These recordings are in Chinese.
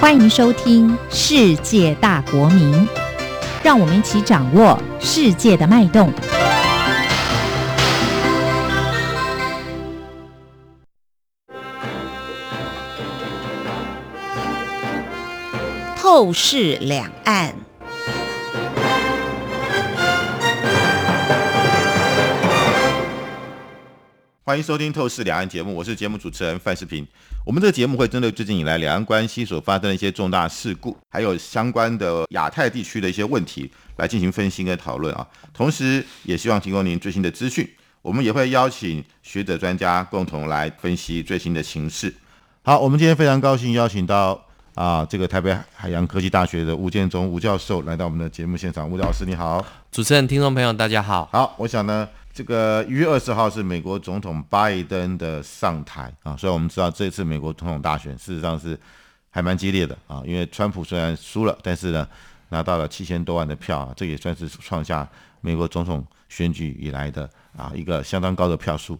欢迎收听《世界大国民》，让我们一起掌握世界的脉动。透视两岸。欢迎收听《透视两岸》节目，我是节目主持人范世平。我们这个节目会针对最近以来两岸关系所发生的一些重大事故，还有相关的亚太地区的一些问题来进行分析跟讨论啊。同时，也希望提供您最新的资讯。我们也会邀请学者专家共同来分析最新的形势。好，我们今天非常高兴邀请到啊，这个台北海洋科技大学的吴建中吴教授来到我们的节目现场。吴老师你好，主持人、听众朋友大家好。好，我想呢。这个一月二十号是美国总统拜登的上台啊，所以我们知道这次美国总统大选事实上是还蛮激烈的啊，因为川普虽然输了，但是呢拿到了七千多万的票啊，这也算是创下美国总统选举以来的啊一个相当高的票数。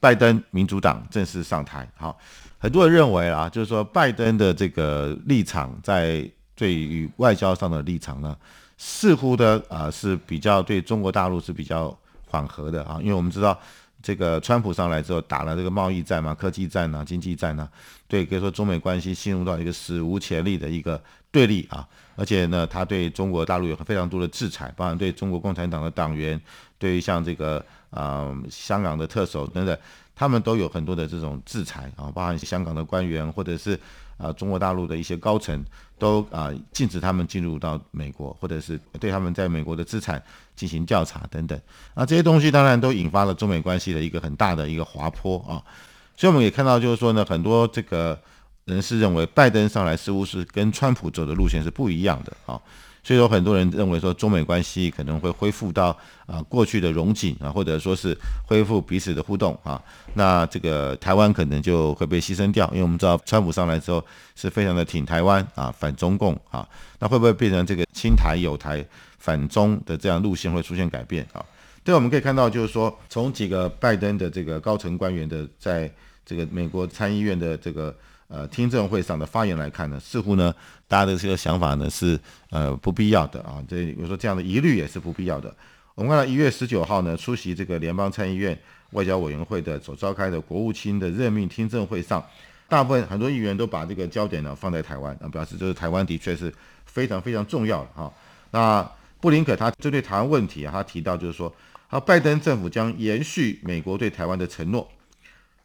拜登民主党正式上台，好，很多人认为啊，就是说拜登的这个立场在对于外交上的立场呢，似乎的啊是比较对中国大陆是比较。缓和的啊，因为我们知道这个川普上来之后打了这个贸易战嘛、科技战啊、经济战啊，对，可以说中美关系进入到一个史无前例的一个对立啊。而且呢，他对中国大陆有非常多的制裁，包含对中国共产党的党员，对于像这个啊香港的特首等等，他们都有很多的这种制裁啊，包含香港的官员或者是啊中国大陆的一些高层。都啊禁止他们进入到美国，或者是对他们在美国的资产进行调查等等。啊，这些东西当然都引发了中美关系的一个很大的一个滑坡啊。所以我们也看到，就是说呢，很多这个人士认为，拜登上来似乎是跟川普走的路线是不一样的啊。所以说，很多人认为说，中美关系可能会恢复到啊过去的融景啊，或者说是恢复彼此的互动啊。那这个台湾可能就会被牺牲掉，因为我们知道川普上来之后是非常的挺台湾啊，反中共啊。那会不会变成这个亲台友台反中的这样路线会出现改变啊？对，我们可以看到，就是说从几个拜登的这个高层官员的在这个美国参议院的这个。呃，听证会上的发言来看呢，似乎呢，大家的这个想法呢是呃不必要的啊。这比如说这样的疑虑也是不必要的。我们看到一月十九号呢，出席这个联邦参议院外交委员会的所召开的国务卿的任命听证会上，大部分很多议员都把这个焦点呢放在台湾啊，表示就是台湾的确是非常非常重要的哈。那布林肯他针对台湾问题啊，他提到就是说，他拜登政府将延续美国对台湾的承诺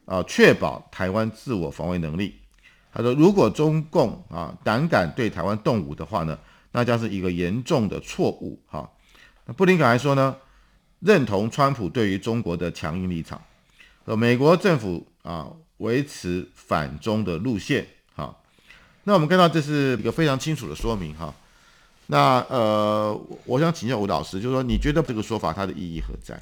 啊，确保台湾自我防卫能力。他说：“如果中共啊胆敢对台湾动武的话呢，那将是一个严重的错误。”哈，那布林肯还说呢，认同川普对于中国的强硬立场，呃，美国政府啊维持反中的路线。哈，那我们看到这是一个非常清楚的说明。哈，那呃，我想请教吴老师，就是说你觉得这个说法它的意义何在？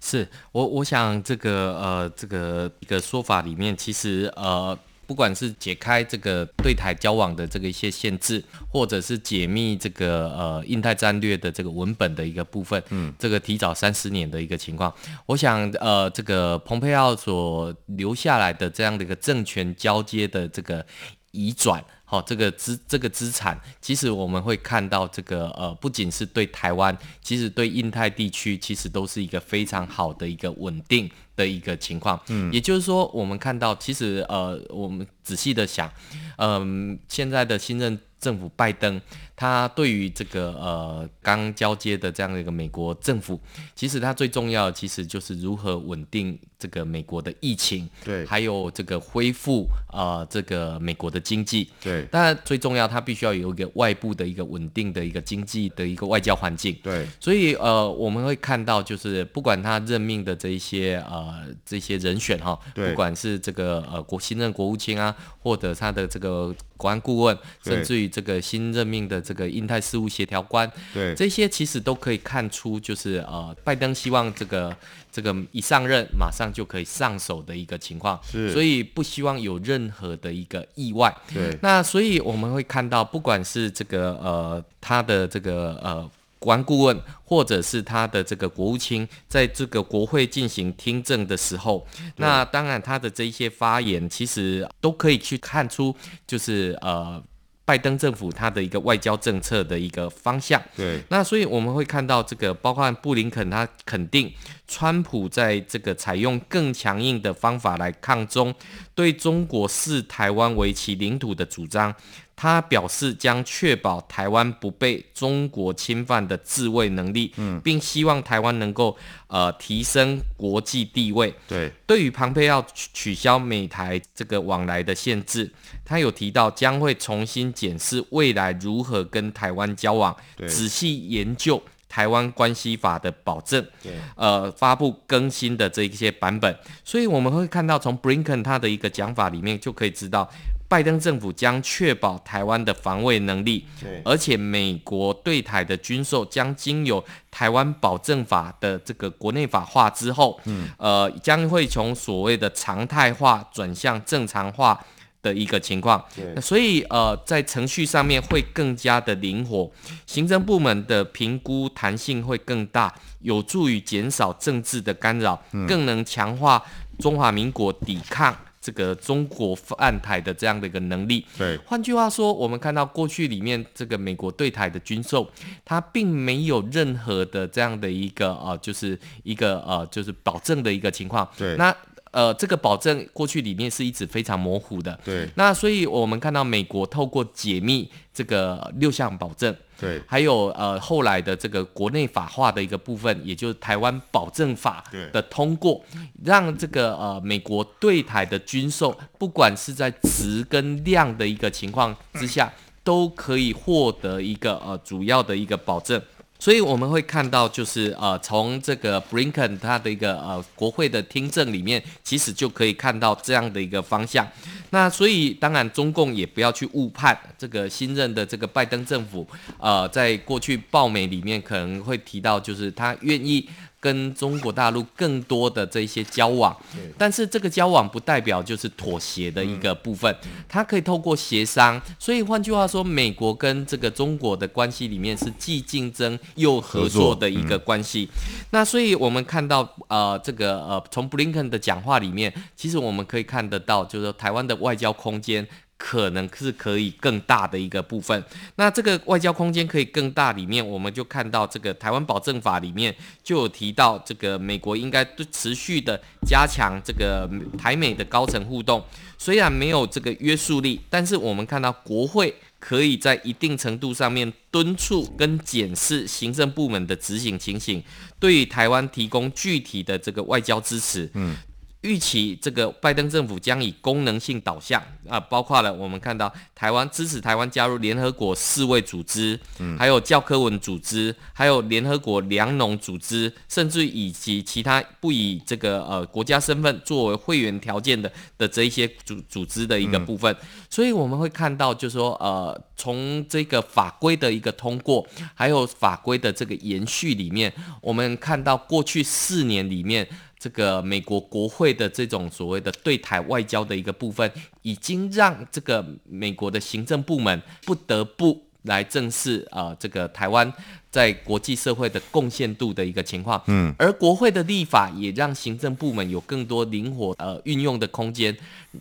是我我想这个呃这个一个说法里面，其实呃。不管是解开这个对台交往的这个一些限制，或者是解密这个呃印太战略的这个文本的一个部分，嗯，这个提早三十年的一个情况，我想呃这个蓬佩奥所留下来的这样的一个政权交接的这个移转。好，这个资这个资产，其实我们会看到这个呃，不仅是对台湾，其实对印太地区，其实都是一个非常好的一个稳定的一个情况。嗯，也就是说，我们看到，其实呃，我们仔细的想，嗯，现在的新任政府拜登。他对于这个呃刚交接的这样的一个美国政府，其实他最重要的其实就是如何稳定这个美国的疫情，对，还有这个恢复呃这个美国的经济，对。当然最重要，他必须要有一个外部的一个稳定的一个经济的一个外交环境，对。所以呃我们会看到，就是不管他任命的这一些呃这些人选哈，不管是这个呃国新任国务卿啊，或者他的这个国安顾问，甚至于这个新任命的。这个印太事务协调官，对这些其实都可以看出，就是呃，拜登希望这个这个一上任马上就可以上手的一个情况，是，所以不希望有任何的一个意外。对，那所以我们会看到，不管是这个呃他的这个呃国安顾问，或者是他的这个国务卿，在这个国会进行听证的时候，那当然他的这一些发言，其实都可以去看出，就是呃。拜登政府他的一个外交政策的一个方向。对，那所以我们会看到这个，包括布林肯他肯定川普在这个采用更强硬的方法来抗中，对中国视台湾为其领土的主张。他表示将确保台湾不被中国侵犯的自卫能力，嗯，并希望台湾能够呃提升国际地位。对，对于庞佩要取取消美台这个往来的限制，他有提到将会重新检视未来如何跟台湾交往，仔细研究台湾关系法的保证，对，呃，发布更新的这一些版本。所以我们会看到从 Brinken 他的一个讲法里面就可以知道。拜登政府将确保台湾的防卫能力，而且美国对台的军售将经由台湾保证法的这个国内法化之后，嗯，呃，将会从所谓的常态化转向正常化的一个情况，所以呃，在程序上面会更加的灵活，行政部门的评估弹性会更大，有助于减少政治的干扰，更能强化中华民国抵抗。这个中国犯台的这样的一个能力，对，换句话说，我们看到过去里面这个美国对台的军售，它并没有任何的这样的一个呃，就是一个呃，就是保证的一个情况。对，那呃，这个保证过去里面是一直非常模糊的。对，那所以我们看到美国透过解密这个六项保证。对，还有呃后来的这个国内法化的一个部分，也就是台湾保证法的通过，让这个呃美国对台的军售，不管是在值跟量的一个情况之下，都可以获得一个呃主要的一个保证。所以我们会看到，就是呃，从这个 Blinken 他的一个呃国会的听证里面，其实就可以看到这样的一个方向。那所以当然，中共也不要去误判这个新任的这个拜登政府，呃，在过去报美里面可能会提到，就是他愿意。跟中国大陆更多的这些交往，但是这个交往不代表就是妥协的一个部分，它可以透过协商。所以换句话说，美国跟这个中国的关系里面是既竞争又合作的一个关系。那所以我们看到，呃，这个呃，从布林肯的讲话里面，其实我们可以看得到，就是说台湾的外交空间。可能是可以更大的一个部分，那这个外交空间可以更大，里面我们就看到这个台湾保证法里面就有提到，这个美国应该持续的加强这个台美的高层互动，虽然没有这个约束力，但是我们看到国会可以在一定程度上面敦促跟检视行政部门的执行情形，对于台湾提供具体的这个外交支持。嗯。预期这个拜登政府将以功能性导向啊，包括了我们看到台湾支持台湾加入联合国世卫组织，嗯，还有教科文组织，还有联合国粮农组织，甚至以及其他不以这个呃国家身份作为会员条件的的这一些组组织的一个部分。所以我们会看到，就是说呃，从这个法规的一个通过，还有法规的这个延续里面，我们看到过去四年里面。这个美国国会的这种所谓的对台外交的一个部分，已经让这个美国的行政部门不得不来正视啊，这个台湾。在国际社会的贡献度的一个情况，嗯，而国会的立法也让行政部门有更多灵活呃运用的空间，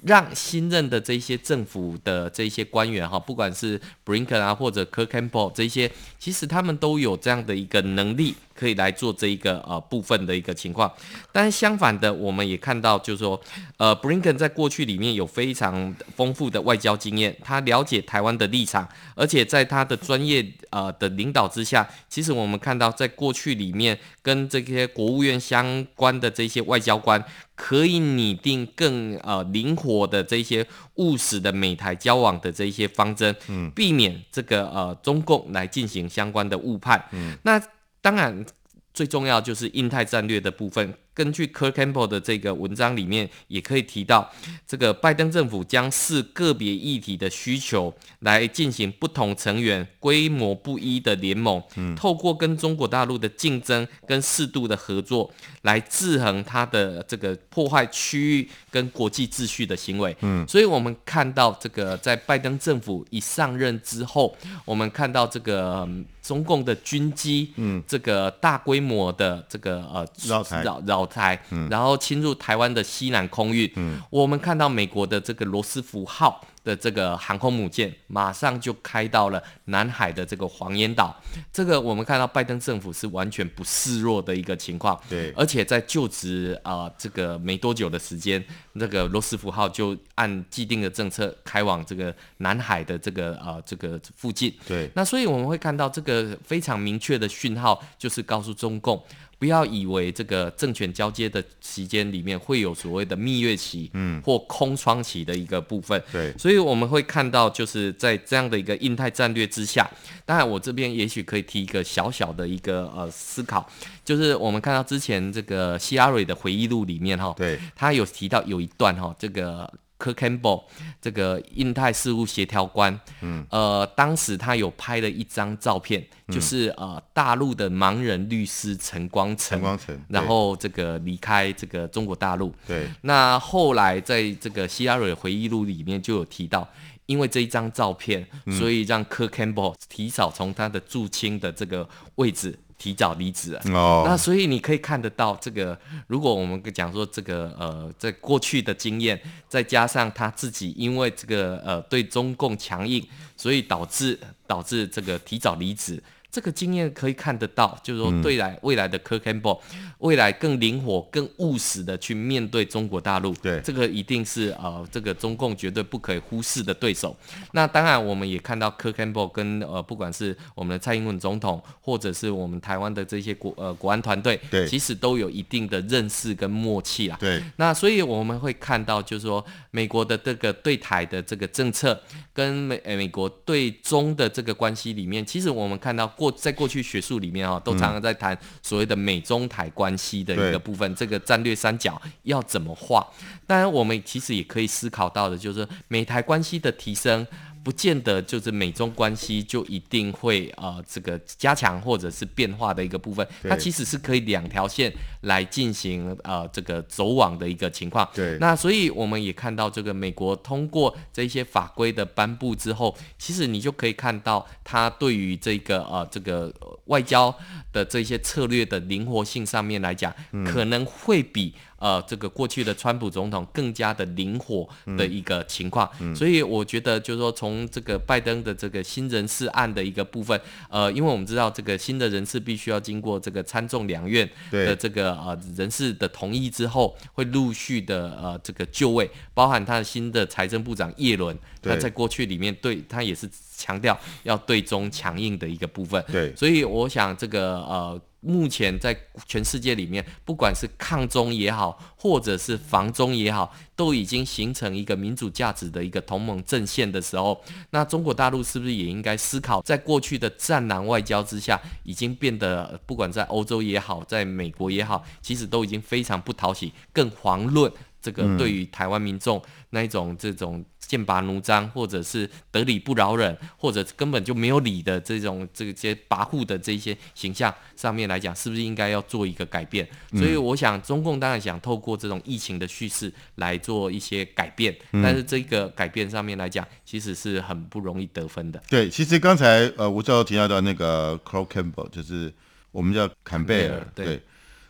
让新任的这些政府的这些官员哈，不管是 Brinken 啊或者 Kirk Campbell 这些，其实他们都有这样的一个能力，可以来做这一个呃部分的一个情况。但相反的，我们也看到，就是说，呃，Brinken 在过去里面有非常丰富的外交经验，他了解台湾的立场，而且在他的专业呃的领导之下。其实我们看到，在过去里面，跟这些国务院相关的这些外交官，可以拟定更呃灵活的这些务实的美台交往的这一些方针，嗯，避免这个呃中共来进行相关的误判。嗯，那当然最重要就是印太战略的部分。根据 Kirk Campbell 的这个文章里面，也可以提到，这个拜登政府将视个别议题的需求来进行不同成员规模不一的联盟，透过跟中国大陆的竞争跟适度的合作，来制衡它的这个破坏区域跟国际秩序的行为。嗯，所以我们看到这个在拜登政府一上任之后，我们看到这个中共的军机，嗯，这个大规模的这个呃绕台绕绕。台，然后侵入台湾的西南空域，我们看到美国的这个罗斯福号。的这个航空母舰，马上就开到了南海的这个黄岩岛。这个我们看到拜登政府是完全不示弱的一个情况。对，而且在就职啊这个没多久的时间，这个罗斯福号就按既定的政策开往这个南海的这个呃这个附近。对，那所以我们会看到这个非常明确的讯号，就是告诉中共。不要以为这个政权交接的期间里面会有所谓的蜜月期，嗯，或空窗期的一个部分。对，所以我们会看到，就是在这样的一个印太战略之下，当然我这边也许可以提一个小小的一个呃思考，就是我们看到之前这个希拉蕊的回忆录里面哈，对，他有提到有一段哈，这个。科 Campbell 这个印太事务协调官，嗯，呃，当时他有拍了一张照片，就是呃大陆的盲人律师陈光诚，陈光诚，然后这个离开这个中国大陆，对。那后来在这个希拉蕊回忆录里面就有提到，因为这一张照片，所以让科 Campbell 提早从他的驻青的这个位置。提早离职了，那所以你可以看得到这个，如果我们讲说这个呃，在过去的经验，再加上他自己因为这个呃对中共强硬，所以导致导致这个提早离职。这个经验可以看得到，就是说，对来未来的 Kirk Campbell，未来更灵活、更务实的去面对中国大陆，对这个一定是呃，这个中共绝对不可以忽视的对手。那当然，我们也看到 Kirk Campbell 跟呃，不管是我们的蔡英文总统，或者是我们台湾的这些国呃国安团队，对，其实都有一定的认识跟默契啦。对，那所以我们会看到，就是说，美国的这个对台的这个政策，跟美美国对中的这个关系里面，其实我们看到。过在过去学术里面啊，都常常在谈所谓的美中台关系的一个部分，这个战略三角要怎么画？当然，我们其实也可以思考到的，就是美台关系的提升。不见得就是美中关系就一定会呃这个加强或者是变化的一个部分，它其实是可以两条线来进行呃这个走往的一个情况。对，那所以我们也看到这个美国通过这些法规的颁布之后，其实你就可以看到它对于这个呃这个外交的这些策略的灵活性上面来讲，可能会比。呃，这个过去的川普总统更加的灵活的一个情况，所以我觉得就是说，从这个拜登的这个新人事案的一个部分，呃，因为我们知道这个新的人事必须要经过这个参众两院的这个呃人事的同意之后，会陆续的呃这个就位，包含他的新的财政部长叶伦，他在过去里面对他也是强调要对中强硬的一个部分，对，所以我想这个呃。目前在全世界里面，不管是抗中也好，或者是防中也好，都已经形成一个民主价值的一个同盟阵线的时候，那中国大陆是不是也应该思考，在过去的战狼外交之下，已经变得不管在欧洲也好，在美国也好，其实都已经非常不讨喜，更遑论这个对于台湾民众那一种这种。剑拔弩张，或者是得理不饶人，或者根本就没有理的这种这些跋扈的这些形象上面来讲，是不是应该要做一个改变？所以我想，中共当然想透过这种疫情的叙事来做一些改变，但是这个改变上面来讲，其实是很不容易得分的。对，其实刚才呃吴教授提到的那个 Crow Campbell，就是我们叫坎贝尔，对。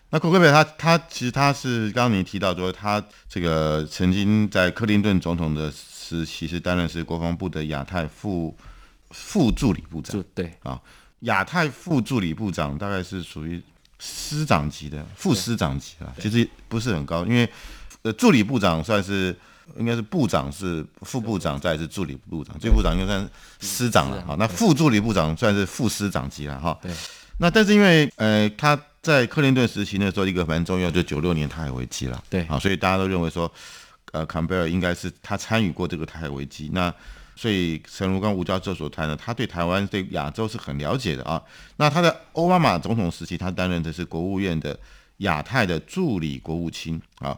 那库克贝他他其实他是刚刚您提到说他这个曾经在克林顿总统的。时期是担任是国防部的亚太副副助理部长。对啊，亚太副助理部长大概是属于师长级的，副师长级啊，其实不是很高，因为呃助理部长算是应该是部长是副部长，再是助理部长，最部长应该算师长了哈。那副助理部长算是副师长级了哈。对。那但是因为呃他在克林顿时期那时候一个蛮重要，就九六年台海危机了。对啊，所以大家都认为说。呃，坎贝尔应该是他参与过这个台海危机，那所以陈如刚吴教授所谈的，他对台湾对亚洲是很了解的啊。那他在奥巴马总统时期，他担任的是国务院的亚太的助理国务卿啊。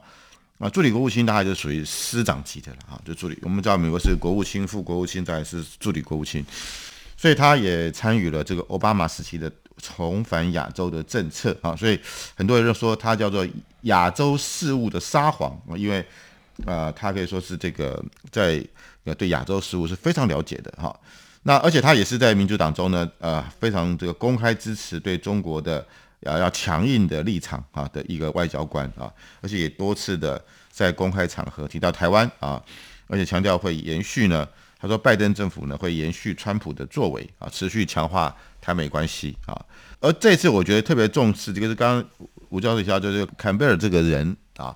啊，助理国务卿大概就属于师长级的了啊，就助理。我们知道美国是国务卿、副国务卿，再是助理国务卿，所以他也参与了这个奥巴马时期的重返亚洲的政策啊。所以很多人就说他叫做亚洲事务的沙皇，因为。啊，他可以说是这个在呃对亚洲事务是非常了解的哈。那而且他也是在民主党中呢，呃，非常这个公开支持对中国的要要强硬的立场啊的一个外交官啊，而且也多次的在公开场合提到台湾啊，而且强调会延续呢。他说，拜登政府呢会延续川普的作为啊，持续强化台美关系啊。而这次我觉得特别重视，这个是刚刚吴教授提到，就是坎贝尔这个人啊，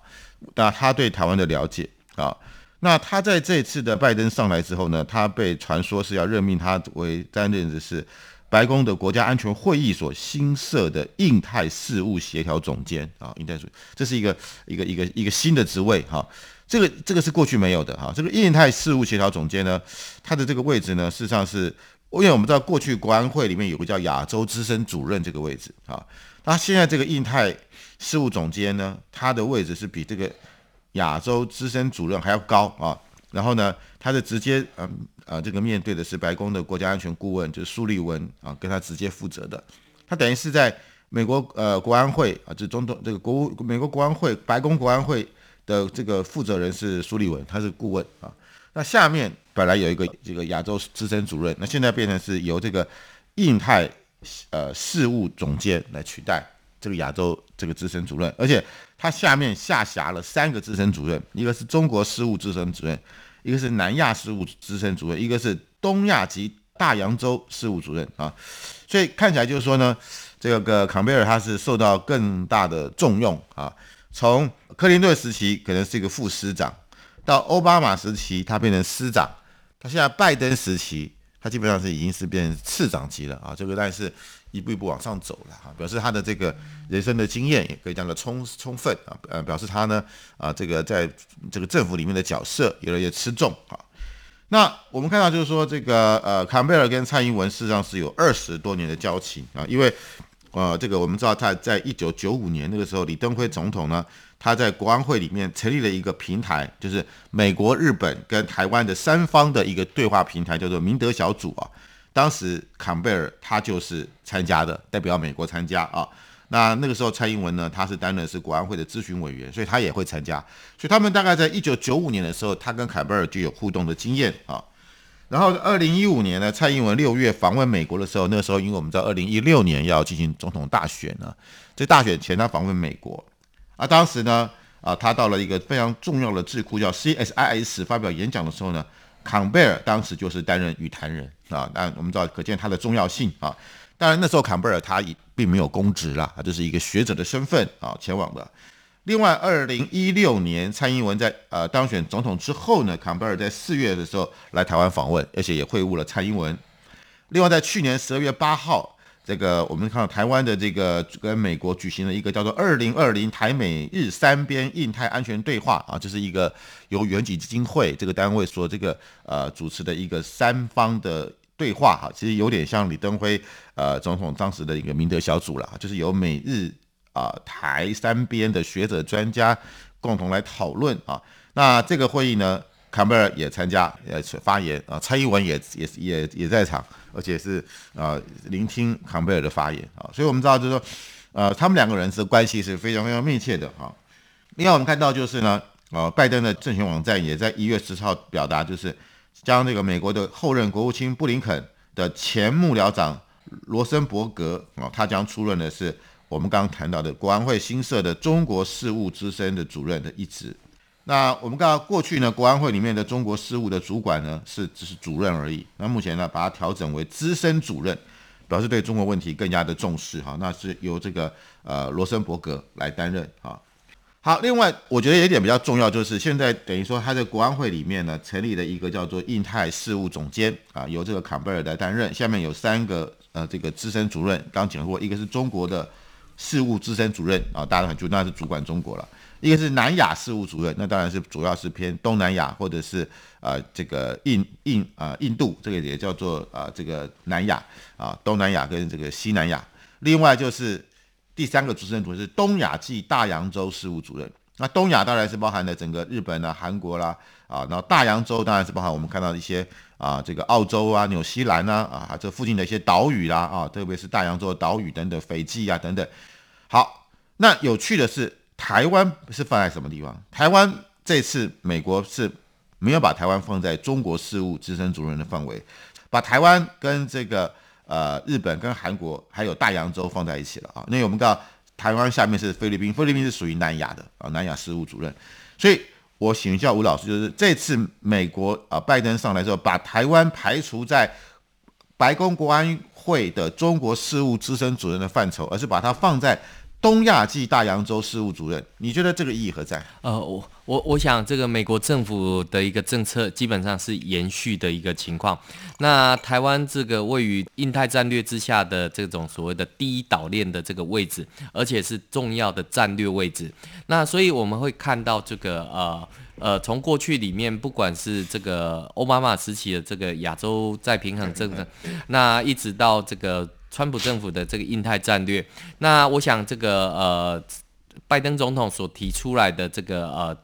那他对台湾的了解啊，那他在这次的拜登上来之后呢，他被传说是要任命他为担任的是白宫的国家安全会议所新设的印太事务协调总监啊，印太事，这是一个一个一个一个新的职位哈。这个这个是过去没有的哈，这个印太事务协调总监呢，他的这个位置呢，事实上是，因为我们知道过去国安会里面有个叫亚洲资深主任这个位置啊，那现在这个印太事务总监呢，他的位置是比这个亚洲资深主任还要高啊，然后呢，他是直接嗯呃这个面对的是白宫的国家安全顾问，就是苏利文啊，跟他直接负责的，他等于是在美国呃国安会啊，这总统这个国务美国国安会白宫国安会。的这个负责人是苏立文，他是顾问啊。那下面本来有一个这个亚洲资深主任，那现在变成是由这个印太呃事务总监来取代这个亚洲这个资深主任，而且他下面下辖了三个资深主任，一个是中国事务资深主任，一个是南亚事务资深主任，一个是东亚及大洋洲事务主任啊。所以看起来就是说呢，这个坎贝尔他是受到更大的重用啊。从克林顿时期可能是一个副师长，到奥巴马时期他变成师长，他现在拜登时期他基本上是已经是变成次长级了啊，这个但是一步一步往上走了啊，表示他的这个人生的经验也可以讲的充充分啊，呃，表示他呢啊这个在这个政府里面的角色越来越吃重啊。那我们看到就是说这个呃坎贝尔跟蔡英文事实上是有二十多年的交情啊，因为。呃，这个我们知道，他在一九九五年那个时候，李登辉总统呢，他在国安会里面成立了一个平台，就是美国、日本跟台湾的三方的一个对话平台，叫做明德小组啊。当时坎贝尔他就是参加的，代表美国参加啊。那那个时候蔡英文呢，他是担任是国安会的咨询委员，所以他也会参加。所以他们大概在一九九五年的时候，他跟坎贝尔就有互动的经验啊。然后，二零一五年呢，蔡英文六月访问美国的时候，那个时候因为我们知道二零一六年要进行总统大选呢，在大选前他访问美国，啊，当时呢，啊，他到了一个非常重要的智库叫 CSIS 发表演讲的时候呢，坎贝尔当时就是担任语坛人啊，那我们知道可见他的重要性啊。当然那时候坎贝尔他也并没有公职啦，他就是一个学者的身份啊前往的。另外，二零一六年蔡英文在呃当选总统之后呢，坎贝尔在四月的时候来台湾访问，而且也会晤了蔡英文。另外，在去年十二月八号，这个我们看到台湾的这个跟美国举行了一个叫做“二零二零台美日三边印太安全对话”啊，这是一个由远景基金会这个单位所这个呃主持的一个三方的对话哈，其实有点像李登辉呃总统当时的一个明德小组了，就是由美日。啊，台三边的学者专家共同来讨论啊。那这个会议呢，坎贝尔也参加，呃，发言啊。蔡英文也也也也在场，而且是啊，聆听坎贝尔的发言啊。所以我们知道，就是说，呃，他们两个人是关系是非常非常密切的哈。另外，我们看到就是呢，呃，拜登的政权网站也在一月十号表达，就是将这个美国的后任国务卿布林肯的前幕僚长罗森伯格啊，他将出任的是。我们刚刚谈到的国安会新设的中国事务资深的主任的一职，那我们刚刚过去呢，国安会里面的中国事务的主管呢是只是主任而已，那目前呢把它调整为资深主任，表示对中国问题更加的重视哈，那是由这个呃罗森伯格来担任哈。好，另外我觉得有一点比较重要，就是现在等于说他在国安会里面呢成立了一个叫做印太事务总监啊，由这个坎贝尔来担任，下面有三个呃这个资深主任，刚讲过，一个是中国的。事务资深主任啊，大家都很注意，那是主管中国了。一个是南亚事务主任，那当然是主要是偏东南亚或者是啊这个印印啊印度，这个也叫做啊这个南亚啊东南亚跟这个西南亚。另外就是第三个资深主任是东亚暨大洋洲事务主任。那东亚当然是包含了整个日本啦、韩国啦啊，然后大洋洲当然是包含我们看到一些啊这个澳洲啊、纽西兰啊啊这附近的一些岛屿啦啊，特别是大洋洲的岛屿等等，斐济啊等等。好，那有趣的是，台湾是放在什么地方？台湾这次美国是没有把台湾放在中国事务资深主任的范围，把台湾跟这个呃日本、跟韩国还有大洋洲放在一起了啊。那我们知道台湾下面是菲律宾，菲律宾是属于南亚的啊，南亚事务主任。所以我请教吴老师，就是这次美国啊拜登上来之后，把台湾排除在白宫国安会的中国事务资深主任的范畴，而是把它放在东亚暨大洋洲事务主任。你觉得这个意义何在？呃，我我我想这个美国政府的一个政策基本上是延续的一个情况。那台湾这个位于印太战略之下的这种所谓的第一岛链的这个位置，而且是重要的战略位置。那所以我们会看到这个呃。呃，从过去里面，不管是这个奥巴马时期的这个亚洲再平衡政策，那一直到这个川普政府的这个印太战略，那我想这个呃，拜登总统所提出来的这个呃。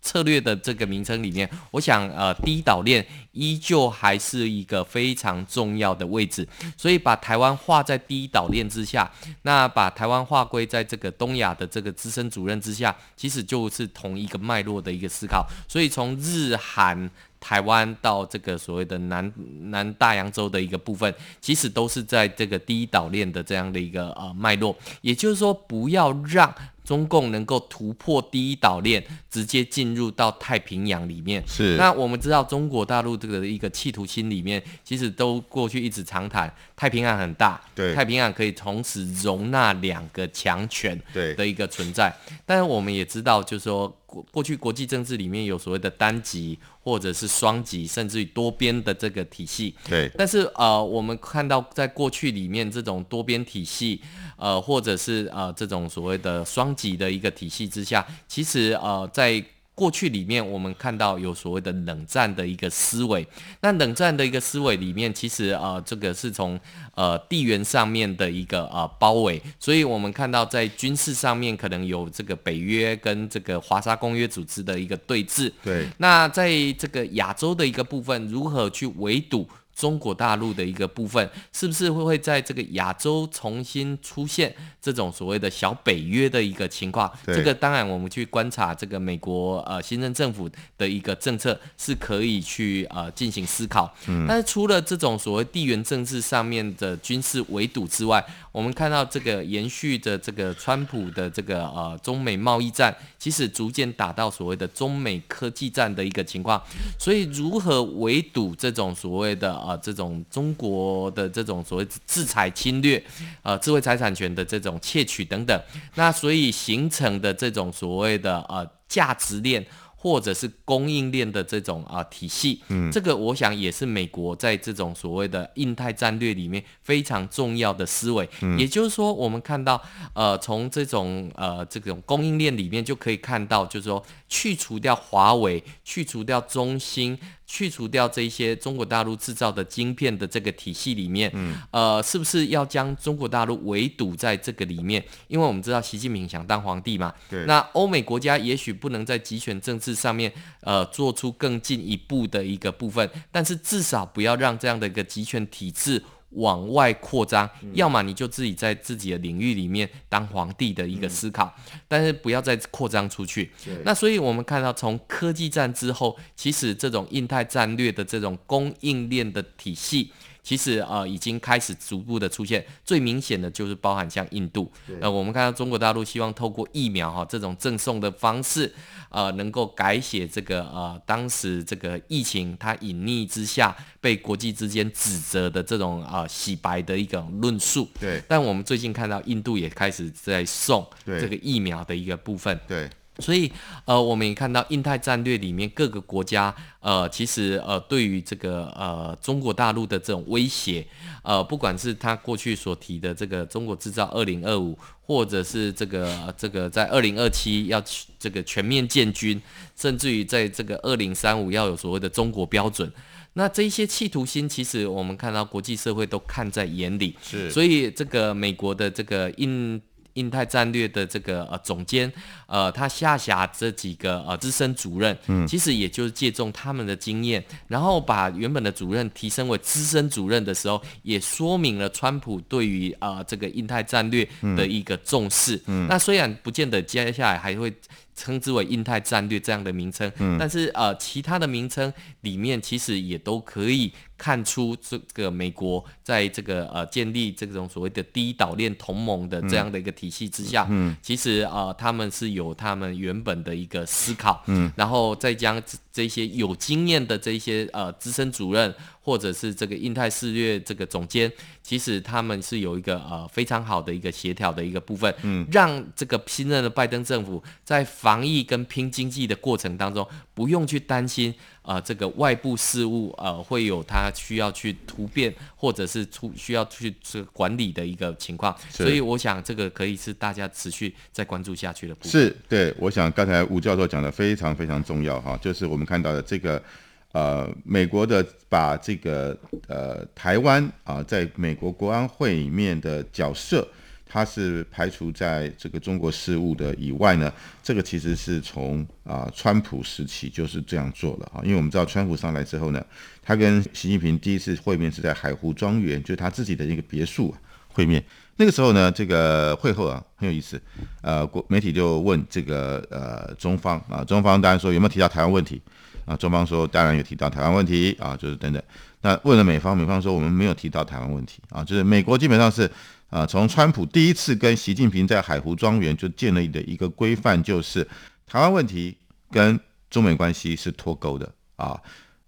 策略的这个名称里面，我想呃，第一岛链依旧还是一个非常重要的位置，所以把台湾划在第一岛链之下，那把台湾划归在这个东亚的这个资深主任之下，其实就是同一个脉络的一个思考。所以从日韩台湾到这个所谓的南南大洋洲的一个部分，其实都是在这个第一岛链的这样的一个呃脉络，也就是说，不要让。中共能够突破第一岛链，直接进入到太平洋里面。是。那我们知道，中国大陆这个一个企图心里面，其实都过去一直常谈，太平洋很大，对，太平洋可以同时容纳两个强权，对的一个存在。但是我们也知道，就是说。过过去国际政治里面有所谓的单极或者是双极，甚至于多边的这个体系。对。但是呃，我们看到在过去里面这种多边体系，呃，或者是呃这种所谓的双极的一个体系之下，其实呃在。过去里面，我们看到有所谓的冷战的一个思维。那冷战的一个思维里面，其实呃，这个是从呃地缘上面的一个呃包围。所以我们看到在军事上面，可能有这个北约跟这个华沙公约组织的一个对峙。对。那在这个亚洲的一个部分，如何去围堵？中国大陆的一个部分，是不是会会在这个亚洲重新出现这种所谓的小北约的一个情况？这个当然我们去观察这个美国呃新任政府的一个政策是可以去呃进行思考。嗯，但是除了这种所谓地缘政治上面的军事围堵之外，我们看到这个延续着这个川普的这个呃中美贸易战，其实逐渐打到所谓的中美科技战的一个情况。所以如何围堵这种所谓的啊，这种中国的这种所谓制裁侵略，呃，智慧财产权的这种窃取等等，那所以形成的这种所谓的呃价值链。或者是供应链的这种啊体系，嗯，这个我想也是美国在这种所谓的印太战略里面非常重要的思维。嗯，也就是说，我们看到，呃，从这种呃这种供应链里面就可以看到，就是说去除掉华为，去除掉中兴。去除掉这些中国大陆制造的晶片的这个体系里面，嗯，呃，是不是要将中国大陆围堵在这个里面？因为我们知道习近平想当皇帝嘛，对。那欧美国家也许不能在集权政治上面，呃，做出更进一步的一个部分，但是至少不要让这样的一个集权体制。往外扩张，要么你就自己在自己的领域里面当皇帝的一个思考，但是不要再扩张出去。那所以我们看到，从科技战之后，其实这种印太战略的这种供应链的体系。其实呃已经开始逐步的出现，最明显的就是包含像印度，呃我们看到中国大陆希望透过疫苗哈这种赠送的方式，呃能够改写这个呃当时这个疫情它隐匿之下被国际之间指责的这种呃洗白的一种论述。对，但我们最近看到印度也开始在送这个疫苗的一个部分。对。所以，呃，我们也看到印太战略里面各个国家，呃，其实呃，对于这个呃中国大陆的这种威胁，呃，不管是他过去所提的这个中国制造二零二五，或者是这个这个在二零二七要这个全面建军，甚至于在这个二零三五要有所谓的中国标准，那这一些企图心，其实我们看到国际社会都看在眼里。是，所以这个美国的这个印。印太战略的这个呃总监，呃，他下辖这几个呃资深主任，嗯，其实也就是借重他们的经验，然后把原本的主任提升为资深主任的时候，也说明了川普对于呃这个印太战略的一个重视。嗯，那虽然不见得接下来还会。称之为印太战略这样的名称，嗯，但是呃，其他的名称里面其实也都可以看出这个美国在这个呃建立这种所谓的第一岛链同盟的这样的一个体系之下，嗯，其实呃，他们是有他们原本的一个思考，嗯，然后再将这这些有经验的这些呃资深主任。或者是这个印太事略这个总监，其实他们是有一个呃非常好的一个协调的一个部分，嗯，让这个新任的拜登政府在防疫跟拼经济的过程当中，不用去担心啊这个外部事务呃会有他需要去突变或者是出需要去这管理的一个情况，所以我想这个可以是大家持续再关注下去的部分。是对，我想刚才吴教授讲的非常非常重要哈，就是我们看到的这个。呃，美国的把这个呃台湾啊，在美国国安会里面的角色，它是排除在这个中国事务的以外呢。这个其实是从啊川普时期就是这样做了啊，因为我们知道川普上来之后呢，他跟习近平第一次会面是在海湖庄园，就是他自己的一个别墅会面。那个时候呢，这个会后啊很有意思，呃，国媒体就问这个呃中方啊，中方当然说有没有提到台湾问题。啊，中方说当然有提到台湾问题啊，就是等等。那问了美方，美方说我们没有提到台湾问题啊，就是美国基本上是啊，从川普第一次跟习近平在海湖庄园就建立的一个规范，就是台湾问题跟中美关系是脱钩的啊。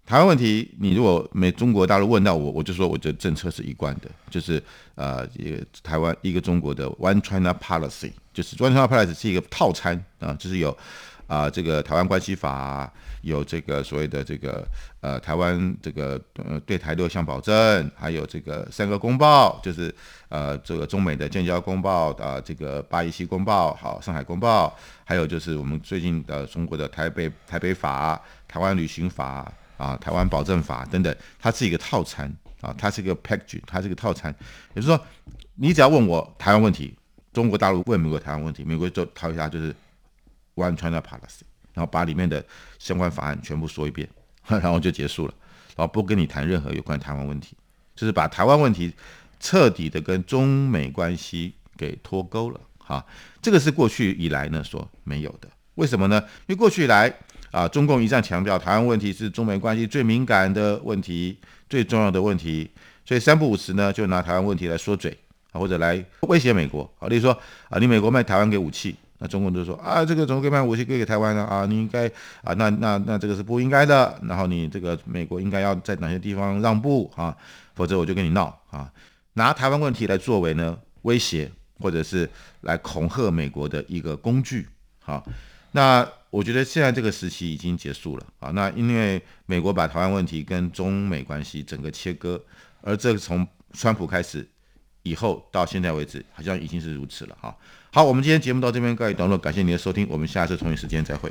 台湾问题，你如果美中国大陆问到我，我就说我的政策是一贯的，就是呃，一个台湾一个中国的 One China Policy，就是 One China Policy 是一个套餐啊，就是有啊这个台湾关系法。有这个所谓的这个呃台湾这个呃对台六项保证，还有这个三个公报，就是呃这个中美的建交公报啊，这个八一七公报，好上海公报，还有就是我们最近的中国的台北台北法、台湾旅行法啊、台湾保证法等等，它是一个套餐啊，它是一个 package，它是一个套餐，也就是说，你只要问我台湾问题，中国大陆问美国台湾问题，美国就套一下就是 One China Policy。然后把里面的相关法案全部说一遍，然后就结束了，然后不跟你谈任何有关台湾问题，就是把台湾问题彻底的跟中美关系给脱钩了。哈，这个是过去以来呢所没有的。为什么呢？因为过去以来啊，中共一再强调台湾问题是中美关系最敏感的问题、最重要的问题，所以三不五时呢就拿台湾问题来说嘴啊，或者来威胁美国啊，例如说啊，你美国卖台湾给武器。那中国就说啊，这个怎么可以卖武器给给台湾呢？啊，你应该啊，那那那这个是不应该的。然后你这个美国应该要在哪些地方让步啊？否则我就跟你闹啊！拿台湾问题来作为呢威胁，或者是来恐吓美国的一个工具。好，那我觉得现在这个时期已经结束了啊。那因为美国把台湾问题跟中美关系整个切割，而这从川普开始以后到现在为止，好像已经是如此了哈。好，我们今天节目到这边告一段落，感谢您的收听，我们下次同一时间再会。